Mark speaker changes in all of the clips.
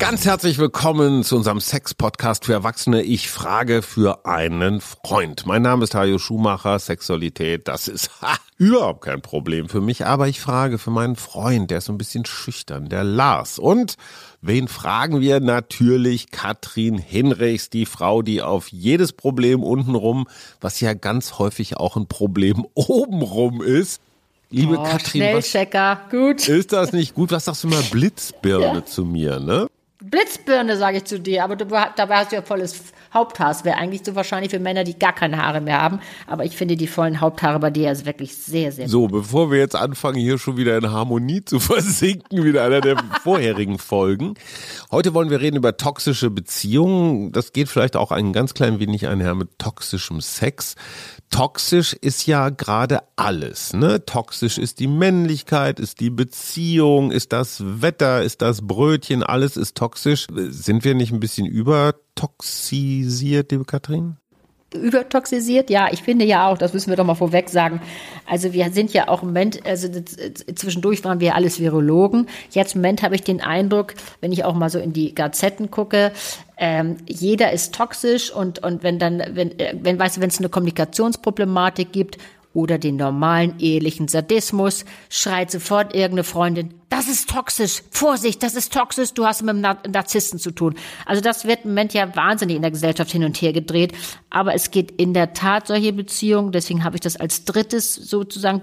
Speaker 1: Ganz herzlich willkommen zu unserem Sex-Podcast für Erwachsene. Ich frage für einen Freund. Mein Name ist Hajo Schumacher. Sexualität, das ist ha, überhaupt kein Problem für mich. Aber ich frage für meinen Freund, der ist so ein bisschen schüchtern, der Lars. Und wen fragen wir? Natürlich Katrin Hinrichs, die Frau, die auf jedes Problem untenrum, was ja ganz häufig auch ein Problem obenrum ist, Liebe
Speaker 2: oh,
Speaker 1: Katrin,
Speaker 2: Schnellchecker, gut.
Speaker 1: Ist das nicht gut? Was sagst du mal Blitzbirne ja. zu mir, ne?
Speaker 2: Blitzbirne, sage ich zu dir, aber du, dabei hast du ja volles Haupthaar. Wäre eigentlich so wahrscheinlich für Männer, die gar keine Haare mehr haben. Aber ich finde die vollen Haupthaare bei dir ist wirklich sehr, sehr
Speaker 1: So, gut. bevor wir jetzt anfangen, hier schon wieder in Harmonie zu versinken, wie in einer der vorherigen Folgen. Heute wollen wir reden über toxische Beziehungen. Das geht vielleicht auch ein ganz klein wenig einher mit toxischem Sex toxisch ist ja gerade alles, ne? Toxisch ist die Männlichkeit, ist die Beziehung, ist das Wetter, ist das Brötchen, alles ist toxisch. Sind wir nicht ein bisschen übertoxisiert, liebe Katrin?
Speaker 2: Übertoxisiert? Ja, ich finde ja auch, das müssen wir doch mal vorweg sagen. Also wir sind ja auch im Moment, also zwischendurch waren wir alles Virologen. Jetzt im Moment habe ich den Eindruck, wenn ich auch mal so in die Gazetten gucke, ähm, jeder ist toxisch und, und wenn dann, wenn, äh, wenn, weißt du, wenn es eine Kommunikationsproblematik gibt oder den normalen ehelichen Sadismus, schreit sofort irgendeine Freundin, das ist toxisch, Vorsicht, das ist toxisch, du hast mit einem Narzissten zu tun. Also das wird im Moment ja wahnsinnig in der Gesellschaft hin und her gedreht, aber es geht in der Tat solche Beziehungen, deswegen habe ich das als drittes sozusagen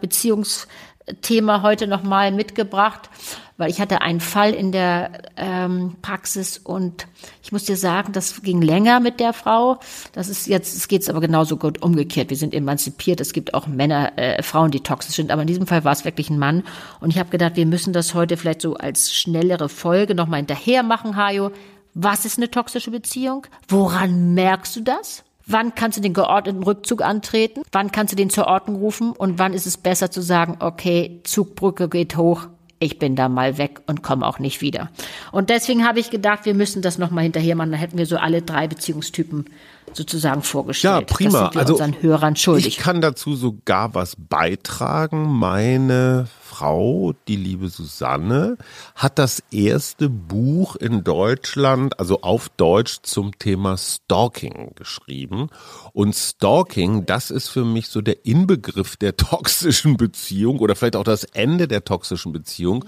Speaker 2: Beziehungsthema heute nochmal mitgebracht weil ich hatte einen Fall in der ähm, Praxis und ich muss dir sagen, das ging länger mit der Frau. Das ist jetzt, es geht aber genauso gut umgekehrt. Wir sind emanzipiert. Es gibt auch Männer, äh, Frauen, die toxisch sind, aber in diesem Fall war es wirklich ein Mann. Und ich habe gedacht, wir müssen das heute vielleicht so als schnellere Folge nochmal hinterher machen, Hajo. Was ist eine toxische Beziehung? Woran merkst du das? Wann kannst du den geordneten Rückzug antreten? Wann kannst du den zur Ordnung rufen? Und wann ist es besser zu sagen, okay, Zugbrücke geht hoch, ich bin da mal weg und komme auch nicht wieder. Und deswegen habe ich gedacht, wir müssen das nochmal hinterher machen. Dann hätten wir so alle drei Beziehungstypen sozusagen vorgestellt.
Speaker 1: Ja, prima.
Speaker 2: Das sind wir also unseren Hörern schuldig.
Speaker 1: Ich kann dazu sogar was beitragen. Meine Frau, die liebe Susanne, hat das erste Buch in Deutschland, also auf Deutsch zum Thema Stalking geschrieben. Und Stalking, das ist für mich so der Inbegriff der toxischen Beziehung oder vielleicht auch das Ende der toxischen Beziehung.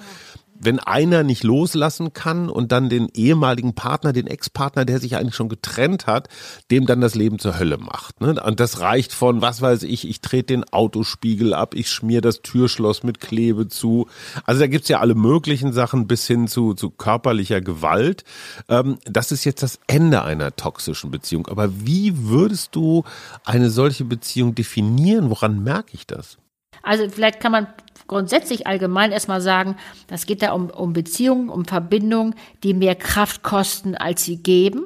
Speaker 1: Wenn einer nicht loslassen kann und dann den ehemaligen Partner, den Ex-Partner, der sich eigentlich schon getrennt hat, dem dann das Leben zur Hölle macht. Ne? Und das reicht von, was weiß ich, ich trete den Autospiegel ab, ich schmier das Türschloss mit Klebe zu. Also da gibt's ja alle möglichen Sachen bis hin zu, zu körperlicher Gewalt. Ähm, das ist jetzt das Ende einer toxischen Beziehung. Aber wie würdest du eine solche Beziehung definieren? Woran merke ich das?
Speaker 2: Also vielleicht kann man grundsätzlich allgemein erstmal sagen, das geht da um, um Beziehungen, um Verbindungen, die mehr Kraft kosten, als sie geben.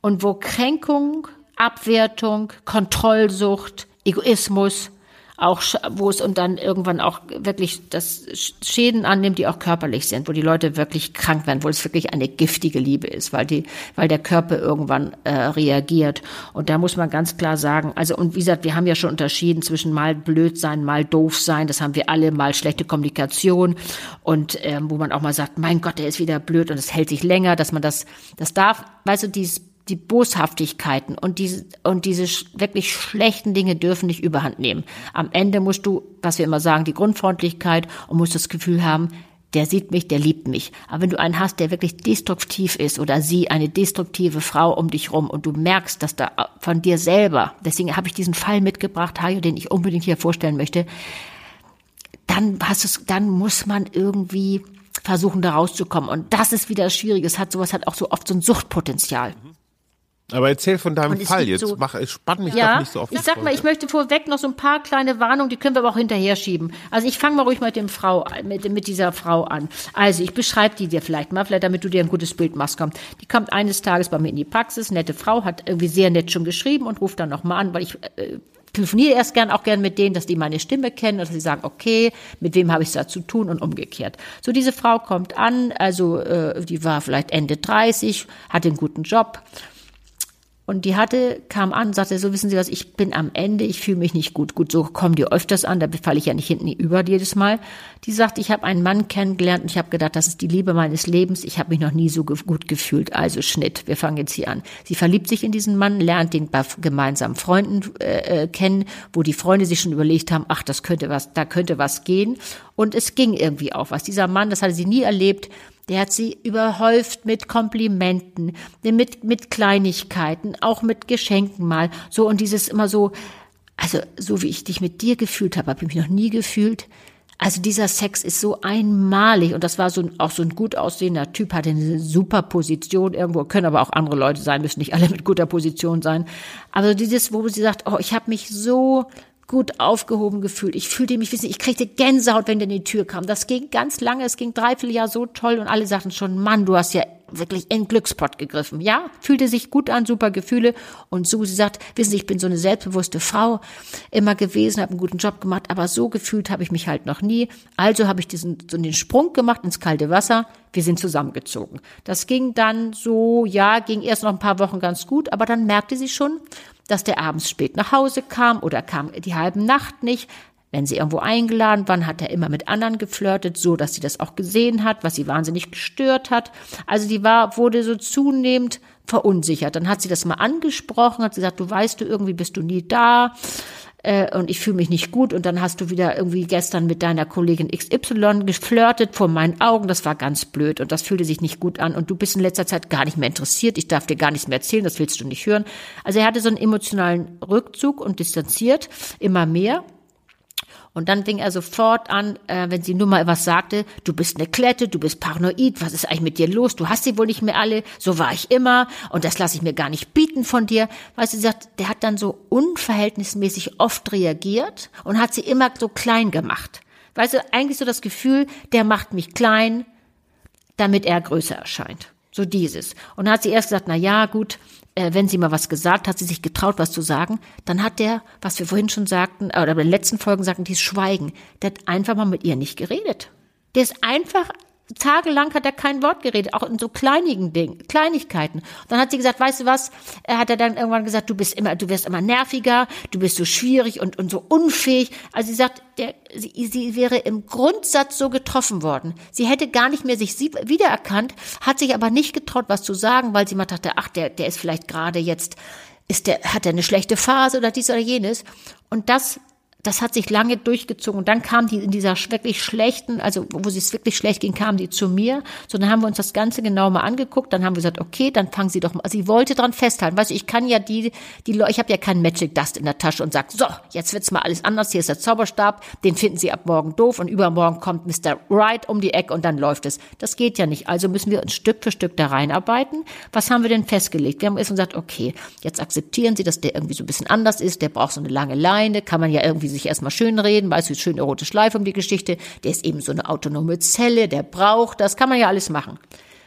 Speaker 2: Und wo Kränkung, Abwertung, Kontrollsucht, Egoismus, auch wo es und dann irgendwann auch wirklich das Schäden annimmt, die auch körperlich sind, wo die Leute wirklich krank werden, wo es wirklich eine giftige Liebe ist, weil die, weil der Körper irgendwann äh, reagiert. Und da muss man ganz klar sagen, also und wie gesagt, wir haben ja schon unterschieden zwischen mal blöd sein, mal doof sein, das haben wir alle, mal schlechte Kommunikation. Und ähm, wo man auch mal sagt, mein Gott, der ist wieder blöd und es hält sich länger, dass man das, das darf, weißt du, dieses die Boshaftigkeiten und diese, und diese wirklich schlechten Dinge dürfen nicht überhand nehmen. Am Ende musst du, was wir immer sagen, die Grundfreundlichkeit und musst das Gefühl haben, der sieht mich, der liebt mich. Aber wenn du einen hast, der wirklich destruktiv ist oder sie, eine destruktive Frau um dich rum und du merkst, dass da von dir selber, deswegen habe ich diesen Fall mitgebracht, Hajo, den ich unbedingt hier vorstellen möchte, dann hast es, dann muss man irgendwie versuchen, da rauszukommen. Und das ist wieder schwierig. Es hat sowas hat auch so oft so ein Suchtpotenzial. Mhm.
Speaker 1: Aber erzähl von deinem Fall jetzt. So, Mach, spann mich ja, doch nicht so auf.
Speaker 2: Ich sag mal, ich möchte vorweg noch so ein paar kleine Warnungen, die können wir aber auch hinterher schieben. Also ich fange mal ruhig mit dem Frau, mit, mit dieser Frau an. Also ich beschreibe die dir vielleicht mal, vielleicht damit du dir ein gutes Bild machst. Komm. Die kommt eines Tages bei mir in die Praxis, nette Frau, hat irgendwie sehr nett schon geschrieben und ruft dann nochmal an, weil ich äh, telefoniere erst gern auch gern mit denen, dass die meine Stimme kennen und dass sie sagen, okay, mit wem habe ich es da zu tun und umgekehrt. So diese Frau kommt an, also äh, die war vielleicht Ende 30, hatte einen guten Job Und die hatte, kam an, sagte, so wissen Sie was, ich bin am Ende, ich fühle mich nicht gut. Gut, so kommen die öfters an, da falle ich ja nicht hinten über jedes Mal. Die sagt, ich habe einen Mann kennengelernt und ich habe gedacht, das ist die Liebe meines Lebens. Ich habe mich noch nie so gut gefühlt. Also Schnitt, wir fangen jetzt hier an. Sie verliebt sich in diesen Mann, lernt den bei gemeinsamen Freunden äh, äh, kennen, wo die Freunde sich schon überlegt haben, ach, das könnte was, da könnte was gehen. Und es ging irgendwie auch was. Dieser Mann, das hatte sie nie erlebt, der hat sie überhäuft mit Komplimenten, mit, mit Kleinigkeiten, auch mit Geschenken mal. So und dieses immer so, also so wie ich dich mit dir gefühlt habe, habe ich mich noch nie gefühlt. Also dieser Sex ist so einmalig und das war so ein, auch so ein gut aussehender Typ, hatte eine super Position irgendwo, können aber auch andere Leute sein, müssen nicht alle mit guter Position sein. Aber dieses, wo sie sagt, oh, ich habe mich so gut aufgehoben gefühlt. Ich fühlte mich, ich kriegte Gänsehaut, wenn der in die Tür kam. Das ging ganz lange, es ging dreiviertel Jahr so toll und alle sagten schon, Mann, du hast ja wirklich in Glückspot gegriffen. Ja, fühlte sich gut an, super Gefühle. Und Susi sagt, wissen Sie, ich bin so eine selbstbewusste Frau immer gewesen, habe einen guten Job gemacht, aber so gefühlt habe ich mich halt noch nie. Also habe ich diesen so den Sprung gemacht ins kalte Wasser. Wir sind zusammengezogen. Das ging dann so, ja, ging erst noch ein paar Wochen ganz gut, aber dann merkte sie schon, dass der abends spät nach Hause kam oder kam die halben Nacht nicht. Wenn sie irgendwo eingeladen waren, hat er immer mit anderen geflirtet, so dass sie das auch gesehen hat, was sie wahnsinnig gestört hat. Also die war, wurde so zunehmend verunsichert. Dann hat sie das mal angesprochen, hat sie gesagt, du weißt du, irgendwie bist du nie da äh, und ich fühle mich nicht gut und dann hast du wieder irgendwie gestern mit deiner Kollegin XY geflirtet vor meinen Augen, das war ganz blöd und das fühlte sich nicht gut an und du bist in letzter Zeit gar nicht mehr interessiert, ich darf dir gar nichts mehr erzählen, das willst du nicht hören. Also er hatte so einen emotionalen Rückzug und distanziert immer mehr. Und dann fing er sofort an, äh, wenn sie nur mal was sagte, du bist eine Klette, du bist paranoid, was ist eigentlich mit dir los? Du hast sie wohl nicht mehr alle, so war ich immer und das lasse ich mir gar nicht bieten von dir. Weißt du, sie sagt, der hat dann so unverhältnismäßig oft reagiert und hat sie immer so klein gemacht. Weißt du, eigentlich so das Gefühl, der macht mich klein, damit er größer erscheint. So dieses. Und dann hat sie erst gesagt, na ja, gut, äh, wenn sie mal was gesagt hat, sie sich getraut, was zu sagen, dann hat der, was wir vorhin schon sagten, oder bei den letzten Folgen sagten, dieses Schweigen, der hat einfach mal mit ihr nicht geredet. Der ist einfach tagelang hat er kein Wort geredet, auch in so kleinigen Dingen, Kleinigkeiten. Und dann hat sie gesagt, weißt du was? Er hat er dann irgendwann gesagt, du bist immer, du wirst immer nerviger, du bist so schwierig und, und so unfähig. Also sie sagt, der, sie, sie wäre im Grundsatz so getroffen worden. Sie hätte gar nicht mehr sich wiedererkannt, hat sich aber nicht getraut, was zu sagen, weil sie mal dachte, ach, der, der ist vielleicht gerade jetzt, ist der, hat er eine schlechte Phase oder dies oder jenes. Und das das hat sich lange durchgezogen. Und dann kam die in dieser wirklich schlechten, also wo es wirklich schlecht ging, kam die zu mir. So, dann haben wir uns das Ganze genau mal angeguckt. Dann haben wir gesagt, okay, dann fangen Sie doch mal. Sie wollte dran festhalten. Weißt du, ich kann ja die, die, ich habe ja keinen Magic Dust in der Tasche und sag, so, jetzt wird's mal alles anders. Hier ist der Zauberstab. Den finden Sie ab morgen doof und übermorgen kommt Mr. Wright um die Ecke und dann läuft es. Das geht ja nicht. Also müssen wir uns Stück für Stück da reinarbeiten. Was haben wir denn festgelegt? Wir haben erst gesagt, okay, jetzt akzeptieren Sie, dass der irgendwie so ein bisschen anders ist. Der braucht so eine lange Leine. Kann man ja irgendwie sich erstmal schön reden, weißt du, schöne rote Schleife um die Geschichte, der ist eben so eine autonome Zelle, der braucht das, kann man ja alles machen.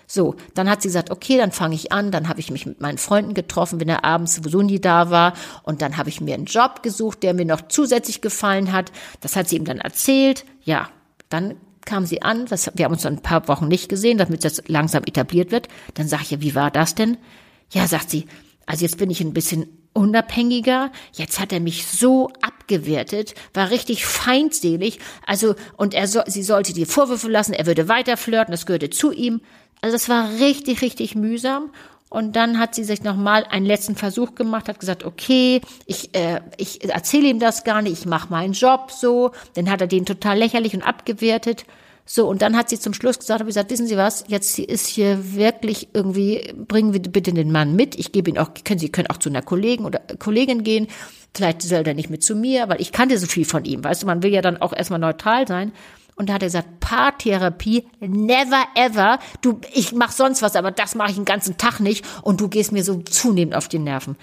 Speaker 2: So, dann hat sie gesagt, okay, dann fange ich an, dann habe ich mich mit meinen Freunden getroffen, wenn er abends sowieso nie da war und dann habe ich mir einen Job gesucht, der mir noch zusätzlich gefallen hat. Das hat sie ihm dann erzählt. Ja, dann kam sie an, das, wir haben uns dann ein paar Wochen nicht gesehen, damit das langsam etabliert wird. Dann sage ich ja, wie war das denn? Ja, sagt sie, also jetzt bin ich ein bisschen unabhängiger. Jetzt hat er mich so abgewertet, war richtig feindselig. Also, und er so, sie sollte die Vorwürfe lassen, er würde weiter flirten, das gehörte zu ihm. Also, das war richtig, richtig mühsam. Und dann hat sie sich nochmal einen letzten Versuch gemacht, hat gesagt, okay, ich, äh, ich erzähle ihm das gar nicht, ich mache meinen Job so. Dann hat er den total lächerlich und abgewertet. So, und dann hat sie zum Schluss gesagt, habe gesagt, wissen Sie was, jetzt ist hier wirklich irgendwie, bringen wir bitte den Mann mit. Ich gebe ihn auch, können Sie können auch zu einer Kollegen oder Kollegin gehen. Vielleicht soll er nicht mit zu mir, weil ich kannte so viel von ihm. Weißt du, man will ja dann auch erstmal neutral sein. Und da hat er gesagt, Paartherapie, never ever. Du, ich mach sonst was, aber das mache ich den ganzen Tag nicht. Und du gehst mir so zunehmend auf die Nerven.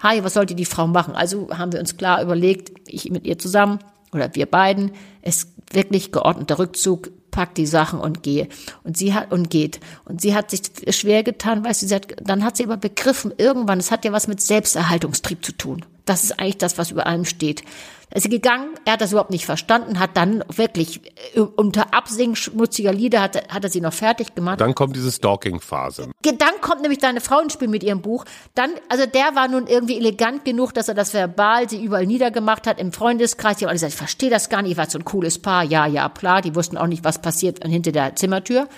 Speaker 2: Hi, was sollte die Frau machen? Also haben wir uns klar überlegt, ich mit ihr zusammen oder wir beiden, es wirklich geordneter Rückzug, pack die Sachen und gehe. Und sie hat, und geht. Und sie hat sich schwer getan, weißt du, sie hat, dann hat sie aber begriffen, irgendwann, es hat ja was mit Selbsterhaltungstrieb zu tun. Das ist eigentlich das, was über allem steht. Er ist gegangen, er hat das überhaupt nicht verstanden, hat dann wirklich äh, unter Absingen schmutziger Lieder hat, hat er sie noch fertig gemacht.
Speaker 1: Dann kommt diese Stalking-Phase.
Speaker 2: Dann kommt nämlich deine Frau ins Spiel mit ihrem Buch. Dann, also der war nun irgendwie elegant genug, dass er das verbal sie überall niedergemacht hat im Freundeskreis. Die haben alle gesagt, ich verstehe das gar nicht, ihr wart so ein cooles Paar. Ja, ja, klar. Die wussten auch nicht, was passiert hinter der Zimmertür.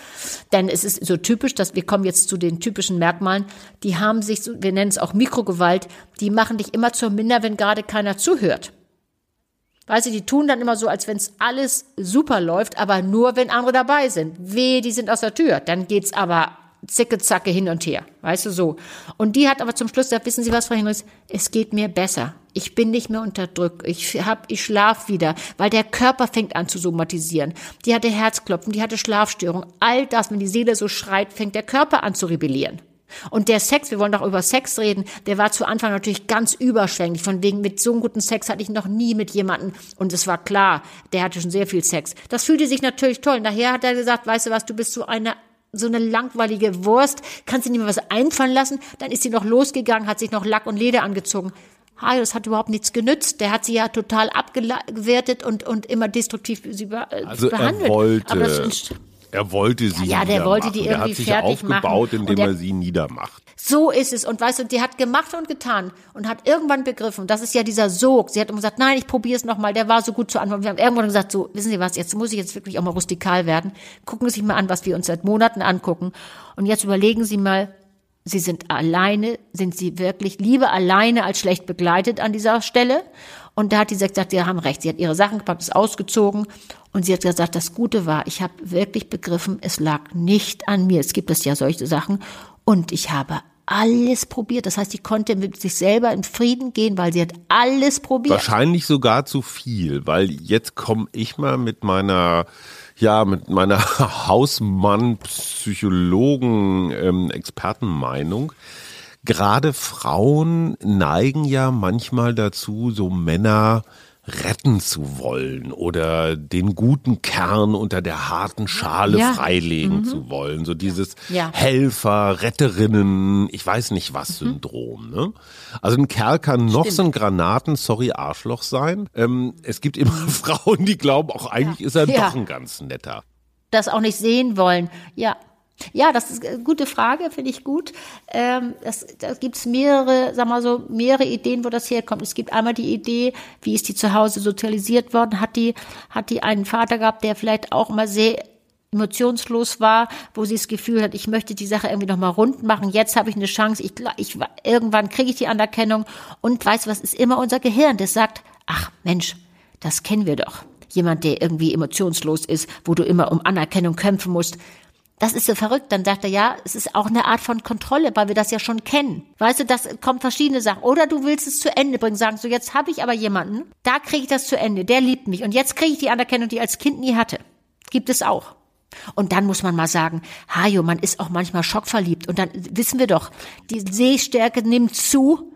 Speaker 2: Denn es ist so typisch, dass wir kommen jetzt zu den typischen Merkmalen. Die haben sich, wir nennen es auch Mikrogewalt, die machen dich immer zur Minder, wenn gerade keiner zuhört. Weißt du, die tun dann immer so, als wenn es alles super läuft, aber nur, wenn andere dabei sind. Weh, die sind aus der Tür. Dann geht's aber zicke zacke hin und her. Weißt du, so. Und die hat aber zum Schluss gesagt, wissen Sie was, Frau Hinrichs? Es geht mir besser. Ich bin nicht mehr unterdrückt. Ich hab, ich schlaf wieder, weil der Körper fängt an zu somatisieren. Die hatte Herzklopfen, die hatte Schlafstörungen. All das, wenn die Seele so schreit, fängt der Körper an zu rebellieren. Und der Sex, wir wollen doch über Sex reden, der war zu Anfang natürlich ganz überschwänglich. Von wegen, mit so einem guten Sex hatte ich noch nie mit jemandem. Und es war klar, der hatte schon sehr viel Sex. Das fühlte sich natürlich toll. Nachher hat er gesagt, weißt du was, du bist so eine so eine langweilige Wurst, kannst du nicht mehr was einfallen lassen? Dann ist sie noch losgegangen, hat sich noch Lack und Leder angezogen. Hajo, das hat überhaupt nichts genützt. Der hat sie ja total abgewertet und, und immer destruktiv sie äh,
Speaker 1: also
Speaker 2: behandelt.
Speaker 1: Er wollte, er wollte sie
Speaker 2: ja, ja der wollte die irgendwie
Speaker 1: er hat sich
Speaker 2: fertig
Speaker 1: aufgebaut,
Speaker 2: machen.
Speaker 1: indem
Speaker 2: der,
Speaker 1: er sie niedermacht.
Speaker 2: So ist es. Und weißt du, die hat gemacht und getan und hat irgendwann begriffen, das ist ja dieser Sog. Sie hat immer gesagt, nein, ich probiere es nochmal, der war so gut zu antworten. Wir haben irgendwann gesagt, so, wissen Sie was, jetzt muss ich jetzt wirklich auch mal rustikal werden. Gucken Sie sich mal an, was wir uns seit Monaten angucken. Und jetzt überlegen Sie mal, Sie sind alleine, sind Sie wirklich lieber alleine als schlecht begleitet an dieser Stelle? Und da hat die gesagt, Sie haben recht. Sie hat ihre Sachen gepackt, ist ausgezogen und sie hat gesagt, das Gute war, ich habe wirklich begriffen, es lag nicht an mir. Es gibt es ja solche Sachen. Und ich habe alles probiert. Das heißt, sie konnte mit sich selber in Frieden gehen, weil sie hat alles probiert.
Speaker 1: Wahrscheinlich sogar zu viel, weil jetzt komme ich mal mit meiner ja mit meiner Hausmann Psychologen ähm, gerade Frauen neigen ja manchmal dazu, so Männer retten zu wollen oder den guten Kern unter der harten Schale ja. freilegen mhm. zu wollen. So dieses ja. Helfer, Retterinnen, ich weiß nicht was mhm. Syndrom. Ne? Also ein Kerl kann noch Stimmt. so ein Granaten, sorry, Arschloch sein. Ähm, es gibt immer Frauen, die glauben, auch eigentlich ja. ist er doch ein ganz netter.
Speaker 2: Das auch nicht sehen wollen. Ja, ja, das ist eine gute Frage, finde ich gut. Ähm, da gibt es mehrere, sag mal so, mehrere Ideen, wo das herkommt. Es gibt einmal die Idee, wie ist die zu Hause sozialisiert worden? Hat die, hat die einen Vater gehabt, der vielleicht auch mal sehr emotionslos war, wo sie das Gefühl hat, ich möchte die Sache irgendwie nochmal rund machen. Jetzt habe ich eine Chance. Ich, ich irgendwann kriege ich die Anerkennung. Und weißt du was? Ist immer unser Gehirn, das sagt, ach Mensch, das kennen wir doch. Jemand, der irgendwie emotionslos ist, wo du immer um Anerkennung kämpfen musst das ist so verrückt. Dann sagt er, ja, es ist auch eine Art von Kontrolle, weil wir das ja schon kennen. Weißt du, das kommt verschiedene Sachen. Oder du willst es zu Ende bringen, sagen, so jetzt habe ich aber jemanden, da kriege ich das zu Ende, der liebt mich. Und jetzt kriege ich die Anerkennung, die ich als Kind nie hatte. Gibt es auch. Und dann muss man mal sagen, Hajo, man ist auch manchmal schockverliebt. Und dann wissen wir doch, die Sehstärke nimmt zu,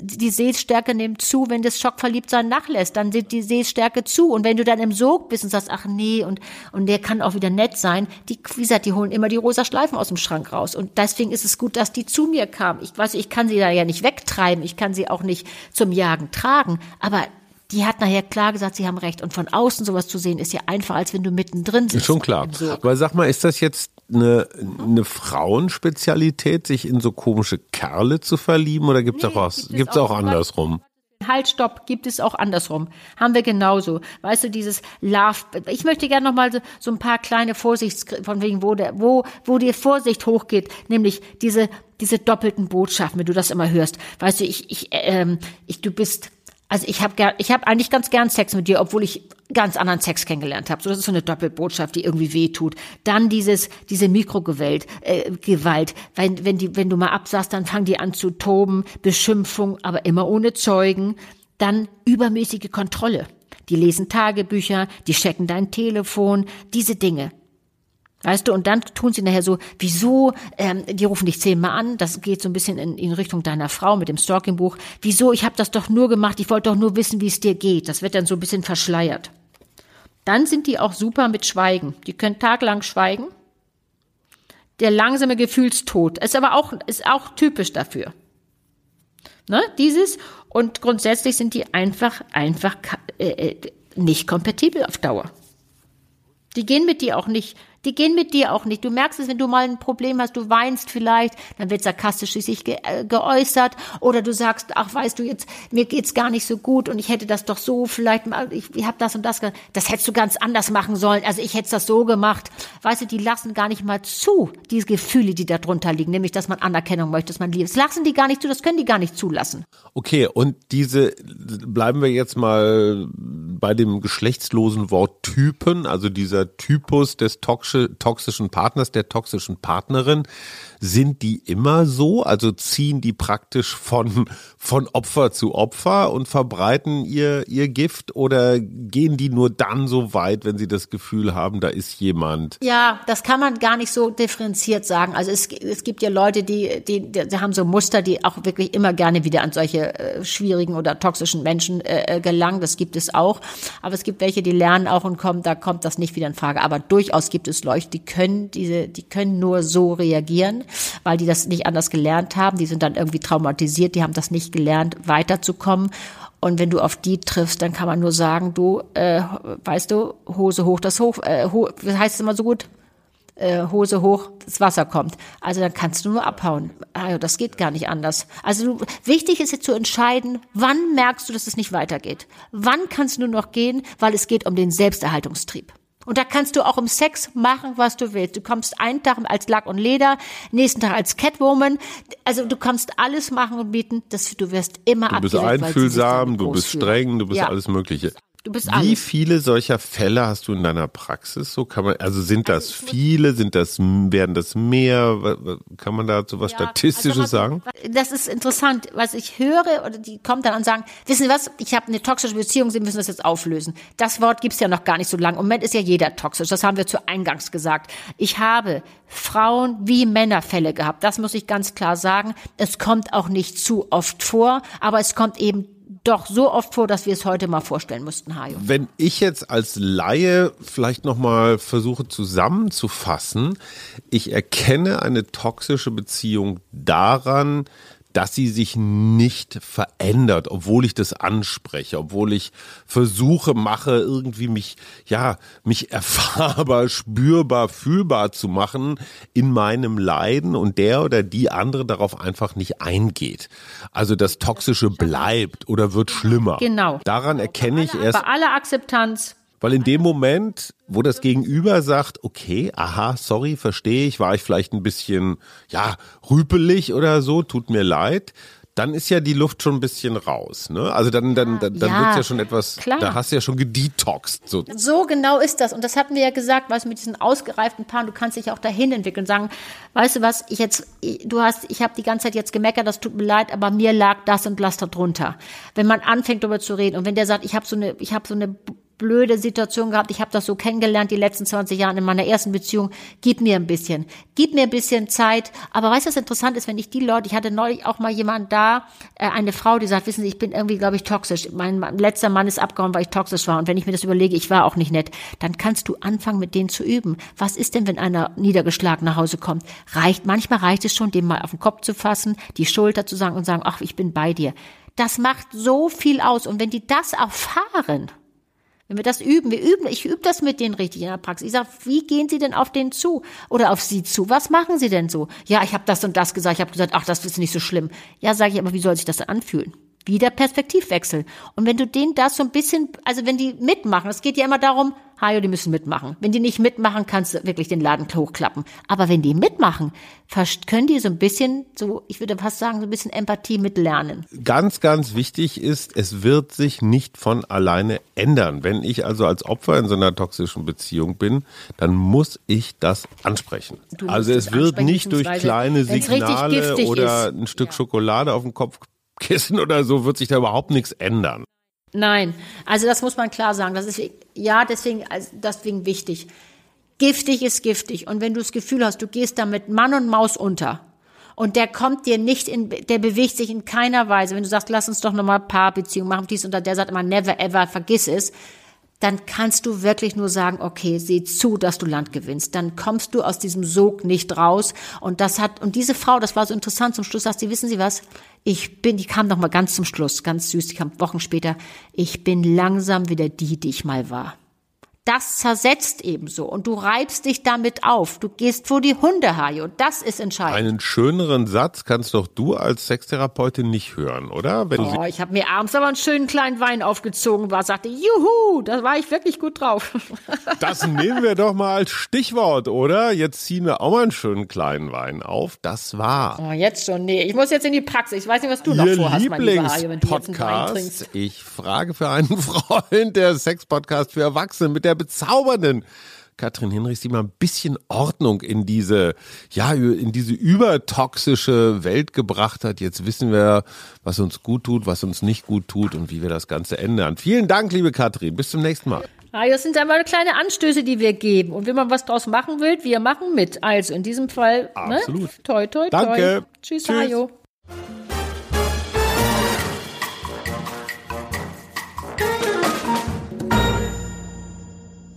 Speaker 2: die Sehstärke nimmt zu, wenn das Schockverliebtsein nachlässt, dann nimmt die Sehstärke zu. Und wenn du dann im Sog bist und sagst, ach nee, und, und der kann auch wieder nett sein, die, wie gesagt, die holen immer die rosa Schleifen aus dem Schrank raus. Und deswegen ist es gut, dass die zu mir kam. Ich weiß, ich kann sie da ja nicht wegtreiben, ich kann sie auch nicht zum Jagen tragen, aber die hat nachher klar gesagt, sie haben recht. Und von außen sowas zu sehen, ist ja einfacher, als wenn du mittendrin sitzt.
Speaker 1: Schon klar. Aber sag mal, ist das jetzt eine, eine Frauenspezialität, sich in so komische Kerle zu verlieben oder gibt's nee, auch was, gibt es auch, auch andersrum?
Speaker 2: Halt, stopp, gibt es auch andersrum. Haben wir genauso. Weißt du, dieses Love, ich möchte gerne nochmal so, so ein paar kleine Vorsichts, von wegen, wo der, wo, wo die Vorsicht hochgeht, nämlich diese, diese doppelten Botschaften, wenn du das immer hörst. Weißt du, ich, ich, ähm, ich, du bist, also ich habe ich hab eigentlich ganz gern Sex mit dir, obwohl ich ganz anderen Sex kennengelernt habe. So das ist so eine Doppelbotschaft, die irgendwie weh tut. Dann dieses diese Mikrogewalt, äh, Gewalt. Wenn wenn die wenn du mal absagst, dann fangen die an zu toben, Beschimpfung, aber immer ohne Zeugen. Dann übermäßige Kontrolle. Die lesen Tagebücher, die checken dein Telefon, diese Dinge. Weißt du, und dann tun sie nachher so, wieso, ähm, die rufen dich zehnmal an, das geht so ein bisschen in, in Richtung deiner Frau mit dem Stalking-Buch, wieso, ich habe das doch nur gemacht, ich wollte doch nur wissen, wie es dir geht. Das wird dann so ein bisschen verschleiert. Dann sind die auch super mit Schweigen. Die können taglang schweigen. Der langsame Gefühlstod ist aber auch, ist auch typisch dafür. Ne, dieses. Und grundsätzlich sind die einfach, einfach äh, äh, nicht kompatibel auf Dauer. Die gehen mit dir auch nicht die gehen mit dir auch nicht. Du merkst es, wenn du mal ein Problem hast, du weinst vielleicht, dann wird sarkastisch sich ge äh, geäußert oder du sagst, ach, weißt du jetzt, mir geht's gar nicht so gut und ich hätte das doch so vielleicht mal, ich, ich habe das und das, das hättest du ganz anders machen sollen. Also ich hätte das so gemacht. Weißt du, die lassen gar nicht mal zu, diese Gefühle, die da drunter liegen, nämlich, dass man Anerkennung möchte, dass man liebt. Das lassen die gar nicht zu, das können die gar nicht zulassen.
Speaker 1: Okay, und diese, bleiben wir jetzt mal bei dem geschlechtslosen Wort Typen, also dieser Typus des toxischen Partners, der toxischen Partnerin, sind die immer so? Also ziehen die praktisch von, von Opfer zu Opfer und verbreiten ihr, ihr Gift oder gehen die nur dann so weit, wenn sie das Gefühl haben, da ist jemand?
Speaker 2: Ja, das kann man gar nicht so differenziert sagen. Also es, es gibt ja Leute, die, die, die haben so Muster, die auch wirklich immer gerne wieder an solche äh, schwierigen oder toxischen Menschen äh, äh gelangen. Das gibt es auch. Aber es gibt welche, die lernen auch und kommen, da kommt das nicht wieder in Frage. Aber durchaus gibt es Leute, die können diese, die können nur so reagieren weil die das nicht anders gelernt haben. Die sind dann irgendwie traumatisiert, die haben das nicht gelernt, weiterzukommen. Und wenn du auf die triffst, dann kann man nur sagen, du, äh, weißt du, Hose hoch, das hoch, äh, ho, heißt es immer so gut? Äh, Hose hoch, das Wasser kommt. Also dann kannst du nur abhauen. Also das geht gar nicht anders. Also du, wichtig ist jetzt zu entscheiden, wann merkst du, dass es nicht weitergeht. Wann kannst du nur noch gehen, weil es geht um den Selbsterhaltungstrieb. Und da kannst du auch im Sex machen, was du willst. Du kommst einen Tag als Lack und Leder, nächsten Tag als Catwoman. Also du kannst alles machen und bieten. Das, du wirst immer
Speaker 1: Du bist einfühlsam, du bist streng, du bist ja. alles Mögliche.
Speaker 2: Du bist
Speaker 1: alles. Wie viele solcher Fälle hast du in deiner Praxis? So kann man, also sind das also viele, sind das, werden das mehr? Kann man dazu was ja, Statistisches also, sagen?
Speaker 2: Das ist interessant, was ich höre, oder die kommen dann und sagen, wissen Sie was, ich habe eine toxische Beziehung, Sie müssen das jetzt auflösen. Das Wort gibt's ja noch gar nicht so lange. Im Moment ist ja jeder toxisch, das haben wir zu Eingangs gesagt. Ich habe Frauen wie Männerfälle gehabt, das muss ich ganz klar sagen. Es kommt auch nicht zu oft vor, aber es kommt eben doch so oft vor, dass wir es heute mal vorstellen mussten, Hajo.
Speaker 1: Wenn ich jetzt als Laie vielleicht nochmal versuche zusammenzufassen, ich erkenne eine toxische Beziehung daran, dass sie sich nicht verändert, obwohl ich das anspreche, obwohl ich versuche, mache, irgendwie mich, ja, mich erfahrbar, spürbar, fühlbar zu machen in meinem Leiden und der oder die andere darauf einfach nicht eingeht. Also das Toxische bleibt oder wird schlimmer.
Speaker 2: Genau.
Speaker 1: Daran erkenne ich erst.
Speaker 2: Bei aller Akzeptanz
Speaker 1: weil in dem Moment, wo das Gegenüber sagt, okay, aha, sorry, verstehe ich, war ich vielleicht ein bisschen, ja, rüpelig oder so, tut mir leid, dann ist ja die Luft schon ein bisschen raus. Ne? Also dann, dann, dann, dann ja, wird's ja schon etwas, klar. da hast du ja schon gedetoxt. So.
Speaker 2: so genau ist das. Und das hatten wir ja gesagt, was mit diesen ausgereiften Paaren, du kannst dich auch dahin entwickeln und sagen, weißt du was, ich jetzt, du hast, ich habe die ganze Zeit jetzt gemeckert, das tut mir leid, aber mir lag das und das darunter. Wenn man anfängt darüber zu reden und wenn der sagt, ich habe so eine, ich habe so eine blöde Situation gehabt. Ich habe das so kennengelernt die letzten 20 Jahre in meiner ersten Beziehung. Gib mir ein bisschen. Gib mir ein bisschen Zeit. Aber weißt du, was interessant ist, wenn ich die Leute, ich hatte neulich auch mal jemand da, äh, eine Frau, die sagt, wissen Sie, ich bin irgendwie, glaube ich, toxisch. Mein, mein letzter Mann ist abgehauen, weil ich toxisch war. Und wenn ich mir das überlege, ich war auch nicht nett, dann kannst du anfangen, mit denen zu üben. Was ist denn, wenn einer niedergeschlagen nach Hause kommt? Reicht, manchmal reicht es schon, dem mal auf den Kopf zu fassen, die Schulter zu sagen und sagen, ach, ich bin bei dir. Das macht so viel aus. Und wenn die das erfahren, wenn wir das üben, wir üben, ich übe das mit denen richtig in der Praxis. Ich sage, wie gehen Sie denn auf den zu oder auf Sie zu? Was machen Sie denn so? Ja, ich habe das und das gesagt. Ich habe gesagt, ach, das ist nicht so schlimm. Ja, sage ich, aber wie soll sich das denn anfühlen? Wieder Perspektivwechsel. Und wenn du denen das so ein bisschen, also wenn die mitmachen, es geht ja immer darum, Hajo, die müssen mitmachen. Wenn die nicht mitmachen, kannst du wirklich den Laden hochklappen. Aber wenn die mitmachen, können die so ein bisschen, so, ich würde fast sagen, so ein bisschen Empathie mitlernen.
Speaker 1: Ganz, ganz wichtig ist, es wird sich nicht von alleine ändern. Wenn ich also als Opfer in so einer toxischen Beziehung bin, dann muss ich das ansprechen. Also es wird nicht durch kleine Signale oder ein Stück ja. Schokolade auf dem Kopf Kissen oder so wird sich da überhaupt nichts ändern.
Speaker 2: Nein, also das muss man klar sagen. Das ist ja deswegen also deswegen wichtig. Giftig ist giftig und wenn du das Gefühl hast, du gehst da mit Mann und Maus unter und der kommt dir nicht in, der bewegt sich in keiner Weise. Wenn du sagst, lass uns doch nochmal Paarbeziehung machen, dies und das, der sagt immer never ever, vergiss es dann kannst du wirklich nur sagen, okay, sieh zu, dass du Land gewinnst. Dann kommst du aus diesem Sog nicht raus. Und das hat, und diese Frau, das war so interessant, zum Schluss sagt sie, wissen Sie was? Ich bin, die kam noch mal ganz zum Schluss, ganz süß, die kam Wochen später. Ich bin langsam wieder die, die ich mal war das zersetzt ebenso und du reibst dich damit auf. Du gehst vor die Hundehaie und das ist entscheidend.
Speaker 1: Einen schöneren Satz kannst doch du als Sextherapeutin nicht hören, oder?
Speaker 2: Wenn oh, ich habe mir abends aber einen schönen kleinen Wein aufgezogen, war sagte, juhu, da war ich wirklich gut drauf.
Speaker 1: Das nehmen wir doch mal als Stichwort, oder? Jetzt ziehen wir auch mal einen schönen kleinen Wein auf. Das war.
Speaker 2: Oh, jetzt schon, nee, ich muss jetzt in die Praxis. Ich weiß nicht, was du
Speaker 1: noch
Speaker 2: vorhast,
Speaker 1: mein lieber wenn du jetzt einen Wein trinkst. Ich frage für einen Freund, der Sex-Podcast für Erwachsene mit der der bezaubernden Katrin Hinrichs, die mal ein bisschen Ordnung in diese, ja, in diese übertoxische Welt gebracht hat. Jetzt wissen wir, was uns gut tut, was uns nicht gut tut und wie wir das Ganze ändern. Vielen Dank, liebe Katrin. Bis zum nächsten Mal.
Speaker 2: Ah, das sind einmal kleine Anstöße, die wir geben. Und wenn man was draus machen will, wir machen mit. Also in diesem Fall,
Speaker 1: ne? Absolut. Ne?
Speaker 2: Toi, toi, toi.
Speaker 1: Danke.
Speaker 2: Tschüss, Tschüss. Hajo.